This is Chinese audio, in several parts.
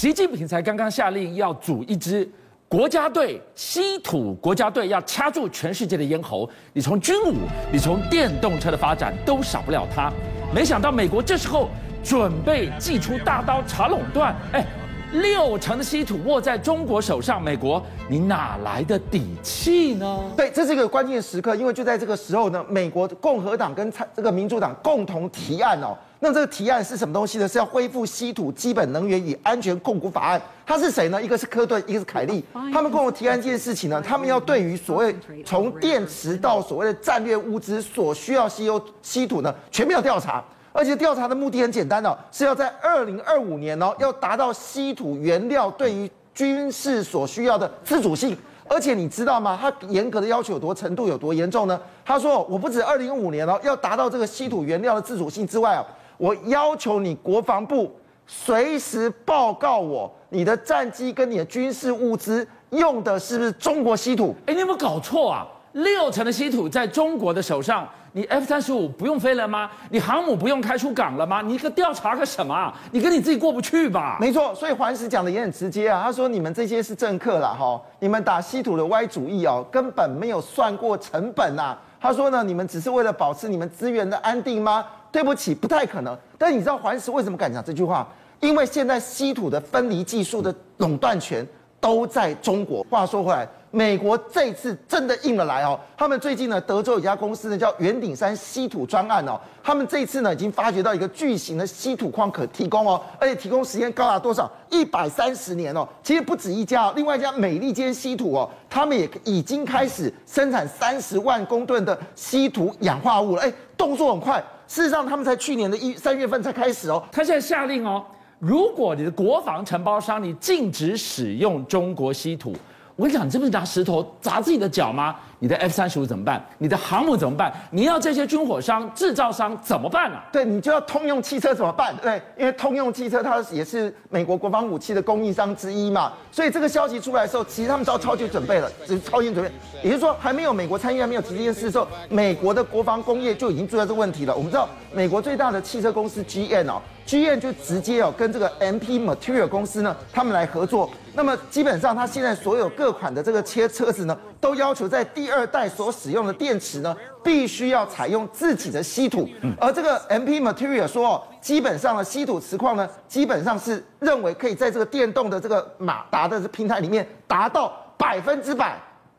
习近平才刚刚下令要组一支国家队，稀土国家队要掐住全世界的咽喉。你从军武，你从电动车的发展都少不了它。没想到美国这时候准备祭出大刀查垄断，哎。六成的稀土握在中国手上，美国你哪来的底气呢？对，这是一个关键时刻，因为就在这个时候呢，美国共和党跟这个民主党共同提案哦。那这个提案是什么东西呢？是要恢复稀土基本能源与安全控股法案。他是谁呢？一个是科顿，一个是凯利。他们共同提案这件事情呢，他们要对于所谓从电池到所谓的战略物资所需要稀有稀土呢，全面调查。而且调查的目的很简单哦，是要在二零二五年哦，要达到稀土原料对于军事所需要的自主性。而且你知道吗？他严格的要求有多程度有多严重呢？他说，我不止二零二五年哦，要达到这个稀土原料的自主性之外啊，我要求你国防部随时报告我你的战机跟你的军事物资用的是不是中国稀土？哎，你有没有搞错啊？六成的稀土在中国的手上。你 F 三十五不用飞了吗？你航母不用开出港了吗？你个调查个什么？你跟你自己过不去吧？没错，所以环石讲的也很直接啊。他说你们这些是政客啦，哈，你们打稀土的歪主意哦，根本没有算过成本呐。他说呢，你们只是为了保持你们资源的安定吗？对不起，不太可能。但你知道环石为什么敢讲这句话？因为现在稀土的分离技术的垄断权都在中国。话说回来。美国这次真的硬了来哦，他们最近呢，德州有一家公司呢叫圆顶山稀土专案哦，他们这次呢已经发掘到一个巨型的稀土矿可提供哦，而且提供时间高达多少？一百三十年哦。其实不止一家哦，另外一家美利坚稀土哦，他们也已经开始生产三十万公吨的稀土氧化物了，哎，动作很快。事实上，他们才去年的一三月份才开始哦，他现在下令哦，如果你的国防承包商你禁止使用中国稀土。我跟你讲，你这不是拿石头砸自己的脚吗？你的 F 三十五怎么办？你的航母怎么办？你要这些军火商、制造商怎么办啊？对，你就要通用汽车怎么办？对，因为通用汽车它也是美国国防武器的供应商之一嘛。所以这个消息出来的时候，其实他们都超前准备了，只是超前准备。也就是说，还没有美国参与，还没有提这件事的时候，美国的国防工业就已经注意到这个问题了。我们知道，美国最大的汽车公司 GM 哦，GM 就直接哦跟这个 MP Material 公司呢，他们来合作。那么基本上，它现在所有各款的这个车车子呢，都要求在第二代所使用的电池呢，必须要采用自己的稀土。而这个 MP Material 说，基本上的稀土磁矿呢，基本上是认为可以在这个电动的这个马达的平台里面达到百分之百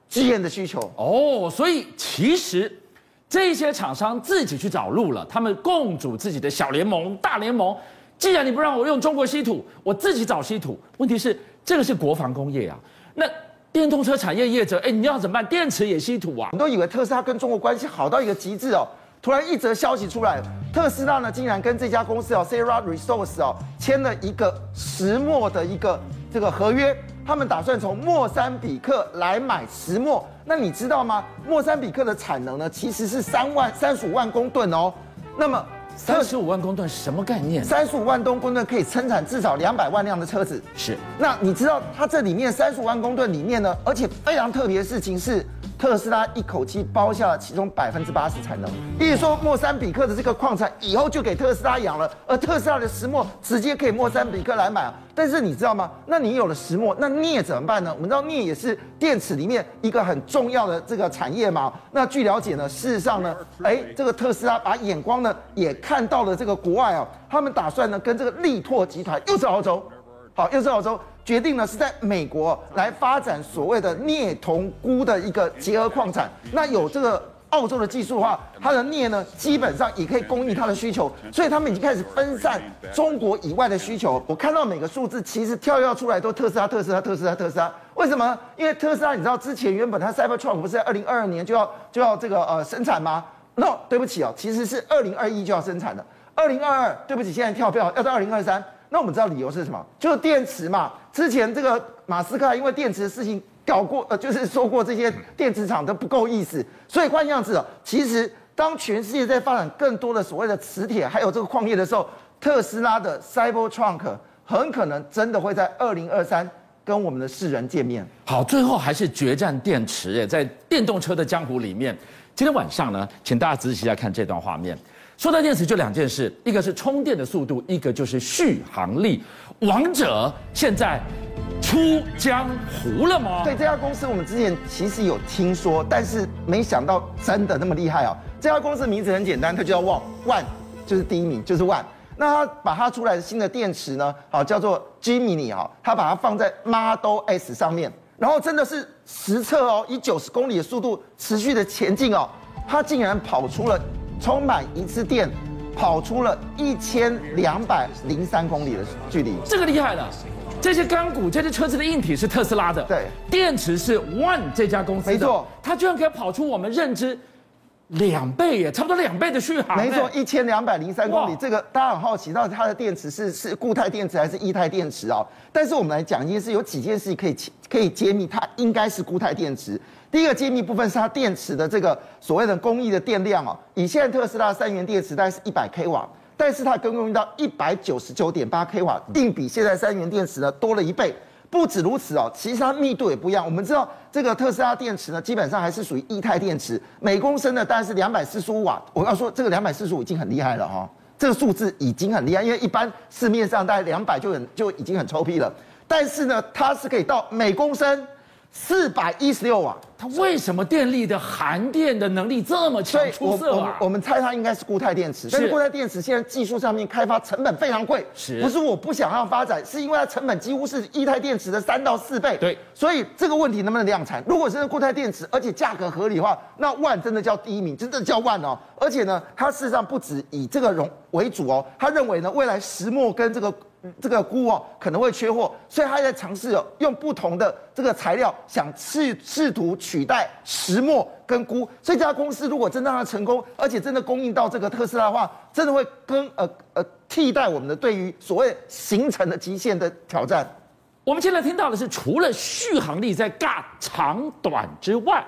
GM 的需求。哦，所以其实这些厂商自己去找路了，他们共组自己的小联盟、大联盟。既然你不让我用中国稀土，我自己找稀土。问题是。这个是国防工业啊，那电动车产业业者，哎，你要怎么办？电池也稀土啊？你都以为特斯拉跟中国关系好到一个极致哦，突然一则消息出来，特斯拉呢竟然跟这家公司哦，Sierra Resource 哦，签了一个石墨的一个这个合约，他们打算从莫桑比克来买石墨。那你知道吗？莫桑比克的产能呢其实是三万三十五万公吨哦，那么。三十五万公吨是什么概念？三十五万吨公吨可以生产至少两百万辆的车子。是。那你知道它这里面三十五万公吨里面呢？而且非常特别的事情是，特斯拉一口气包下了其中百分之八十产能。意思说，莫桑比克的这个矿产以后就给特斯拉养了，而特斯拉的石墨直接可以莫桑比克来买。但是你知道吗？那你有了石墨，那镍怎么办呢？我们知道镍也是电池里面一个很重要的这个产业嘛。那据了解呢，事实上呢，哎，这个特斯拉把眼光呢也看到了这个国外啊，他们打算呢跟这个力拓集团又是澳洲，好，又是澳洲，决定呢是在美国来发展所谓的镍铜钴的一个结合矿产。那有这个。澳洲的技术的话，它的镍呢，基本上也可以供应它的需求，所以他们已经开始分散中国以外的需求。我看到每个数字其实跳跃出来都特斯拉、特斯拉、特斯拉、特斯拉。为什么？因为特斯拉，你知道之前原本它 Cybertruck 不是在二零二二年就要就要这个呃生产吗？No，对不起哦，其实是二零二一就要生产的。二零二二，对不起，现在跳票要到二零二三。那我们知道理由是什么？就是电池嘛。之前这个马斯克因为电池的事情。搞过呃，就是说过这些电池厂都不够意思，所以换样子哦，其实当全世界在发展更多的所谓的磁铁还有这个矿业的时候，特斯拉的 Cybertruck 很可能真的会在二零二三跟我们的世人见面。好，最后还是决战电池，在电动车的江湖里面，今天晚上呢，请大家仔细来看这段画面。说到电池，就两件事，一个是充电的速度，一个就是续航力。王者现在出江湖了吗？对，这家公司，我们之前其实有听说，但是没想到真的那么厉害哦。这家公司名字很简单，它就叫万万，就是第一名，就是万。那它把它出来的新的电池呢，好叫做 Gmini 啊，它把它放在 Model S 上面，然后真的是实测哦，以九十公里的速度持续的前进哦，它竟然跑出了充满一次电，跑出了一千两百零三公里的距离，这个厉害了。这些钢骨，这些车子的硬体是特斯拉的，对，电池是 One 这家公司的，没错，它居然可以跑出我们认知两倍耶，差不多两倍的续航，没错，一千两百零三公里，这个大家很好奇，到底它的电池是是固态电池还是液态电池哦？但是我们来讲一件事，有几件事可以可以揭秘，它应该是固态电池。第一个揭秘部分是它电池的这个所谓的工艺的电量哦，以现在特斯拉三元电池大概是一百 k 瓦。但是它更用到一百九十九点八 k 瓦，定比现在三元电池呢多了一倍。不止如此哦，其实它密度也不一样。我们知道这个特斯拉电池呢，基本上还是属于液态电池，每公升呢大概是两百四十五瓦。我要说这个两百四十五已经很厉害了哈，这个数字已经很厉害，因为一般市面上大概两百就很就已经很臭屁了。但是呢，它是可以到每公升。四百一十六瓦，它为什么电力的含电的能力这么强？出色啊！我们猜它应该是固态电池，但是固态电池现在技术上面开发成本非常贵，是，不是我不想要发展，是因为它成本几乎是液态电池的三到四倍。对，所以这个问题能不能量产？如果真的固态电池，而且价格合理的话，那万真的叫第一名，真的叫万哦！而且呢，它事实上不止以这个容为主哦，他认为呢，未来石墨跟这个。这个钴哦可能会缺货，所以他在尝试哦用不同的这个材料，想试试图取代石墨跟钴。所以这家公司如果真的让它成功，而且真的供应到这个特斯拉的话，真的会跟呃呃替代我们的对于所谓形成的极限的挑战。我们现在听到的是，除了续航力在尬长短之外，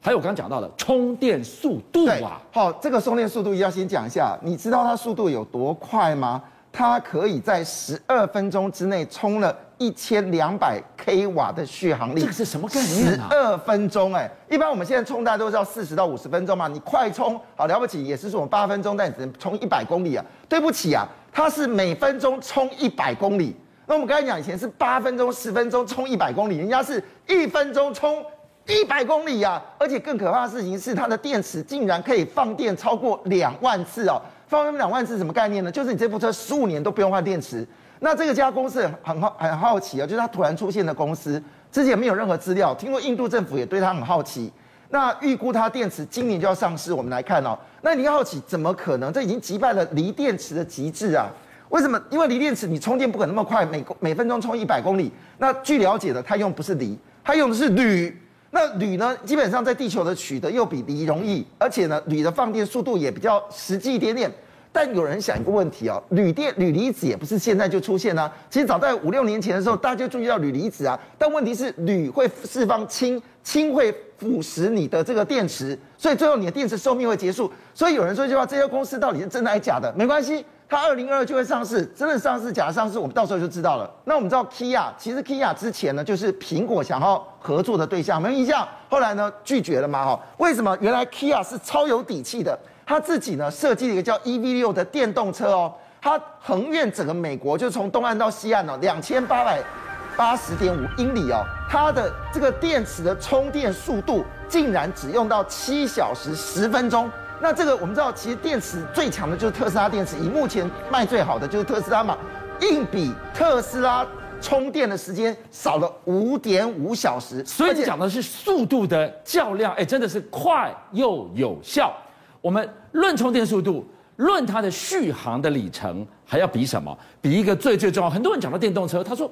还有我刚刚讲到的充电速度啊。好，这个充电速度要先讲一下，你知道它速度有多快吗？它可以在十二分钟之内充了一千两百 k 瓦的续航力，这个是什么概念？十二分钟哎，一般我们现在充大家都是要四十到五十分钟嘛，你快充好了不起，也是说我们八分钟，但你只能充一百公里啊。对不起啊，它是每分钟充一百公里。那我们刚才讲以前是八分钟、十分钟充一百公里，人家是一分钟充一百公里啊，而且更可怕的事情是，它的电池竟然可以放电超过两万次哦。放两万次什么概念呢？就是你这部车十五年都不用换电池。那这个家公司很好很好奇啊，就是它突然出现的公司，之前没有任何资料。听说印度政府也对它很好奇。那预估它电池今年就要上市，我们来看哦。那你好奇怎么可能？这已经击败了锂电池的极致啊！为什么？因为锂电池你充电不可能那么快，每每分钟充一百公里。那据了解的，它用不是锂，它用的是铝。那铝呢，基本上在地球的取得又比锂容易，而且呢，铝的放电速度也比较实际一点点。但有人想一个问题哦，铝电、铝离子也不是现在就出现啊。其实早在五六年前的时候，大家就注意到铝离子啊。但问题是，铝会释放氢，氢会腐蚀你的这个电池，所以最后你的电池寿命会结束。所以有人说一句话：这家公司到底是真的还是假的？没关系。它二零二二就会上市，真的上市假的上市，我们到时候就知道了。那我们知道 Kia，其实 Kia 之前呢就是苹果想要合作的对象，没有印象。后来呢拒绝了嘛？哈，为什么？原来 Kia 是超有底气的，他自己呢设计了一个叫 EV 六的电动车哦，它横越整个美国，就从东岸到西岸哦，两千八百八十点五英里哦，它的这个电池的充电速度竟然只用到七小时十分钟。那这个我们知道，其实电池最强的就是特斯拉电池，以目前卖最好的就是特斯拉嘛，硬比特斯拉充电的时间少了五点五小时。所以讲的是速度的较量，哎，真的是快又有效。我们论充电速度，论它的续航的里程，还要比什么？比一个最最重要。很多人讲到电动车，他说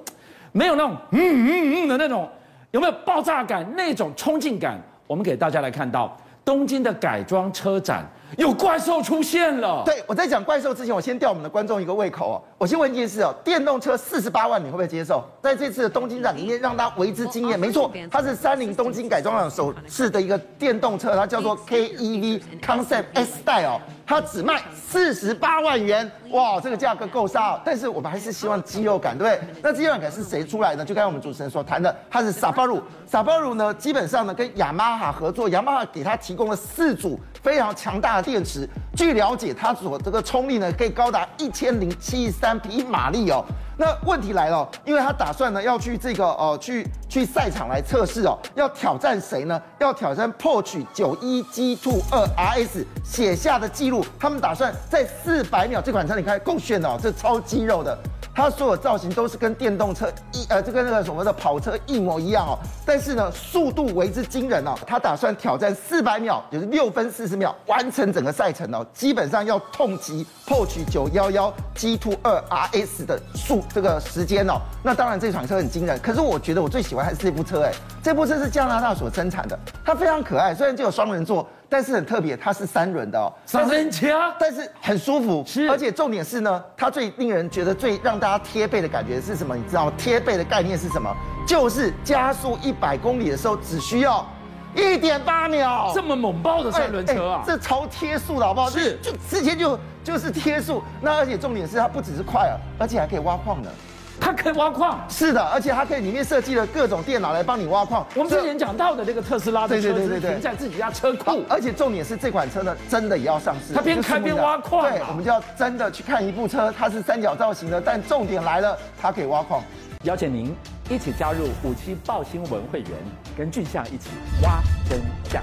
没有那种嗯嗯嗯的那种，有没有爆炸感？那种冲劲感？我们给大家来看到。东京的改装车展有怪兽出现了。对，我在讲怪兽之前，我先吊我们的观众一个胃口哦。我先问一件事哦，电动车四十八万，你会不会接受？在这次的东京展里面，让大家为之惊艳。没错，它是三菱东京改装厂首次的一个电动车，它叫做 KEV Concept S Style 哦。它只卖四十八万元，哇，这个价格够杀哦！但是我们还是希望肌肉感，对不对？那肌肉感是谁出来的？就刚才我们主持人所谈的，它是 Subaru，Subaru 呢，基本上呢跟雅马哈合作，雅马哈给它提供了四组非常强大的电池。据了解，它所这个冲力呢，可以高达一千零七十三匹马力哦。那问题来了，因为他打算呢要去这个呃去去赛场来测试哦，要挑战谁呢？要挑战 Porsche 九一 G2 二 RS 写下的记录。他们打算在四百秒，这款车你看够炫哦，这超肌肉的。它所有造型都是跟电动车一呃，就跟那个什么的跑车一模一样哦。但是呢，速度为之惊人哦。他打算挑战四百秒，也就是六分四十秒完成整个赛程哦。基本上要痛击 Porsche 九一一 G2 二 RS 的速这个时间哦。那当然这款车很惊人，可是我觉得我最喜欢还是这部车哎。这部车是加拿大所生产的，它非常可爱，虽然只有双人座。但是很特别，它是三轮的哦，三轮车，但是很舒服，是，而且重点是呢，它最令人觉得最让大家贴背的感觉是什么？你知道吗？贴背的概念是什么？就是加速一百公里的时候只需要一点八秒，这么猛爆的三轮车啊，欸欸、这超贴速的好不好？是，就直接就就是贴速，那而且重点是它不只是快啊，而且还可以挖矿的。它可以挖矿，是的，而且它可以里面设计了各种电脑来帮你挖矿。我们之前讲到的那个特斯拉的车子停在自己家车库，而且重点是这款车呢，真的也要上市。它边开边挖矿，对，我们就要真的去看一部车，它是三角造型的，但重点来了，它可以挖矿。邀请您一起加入五七报新闻会员，跟俊相一起挖真相。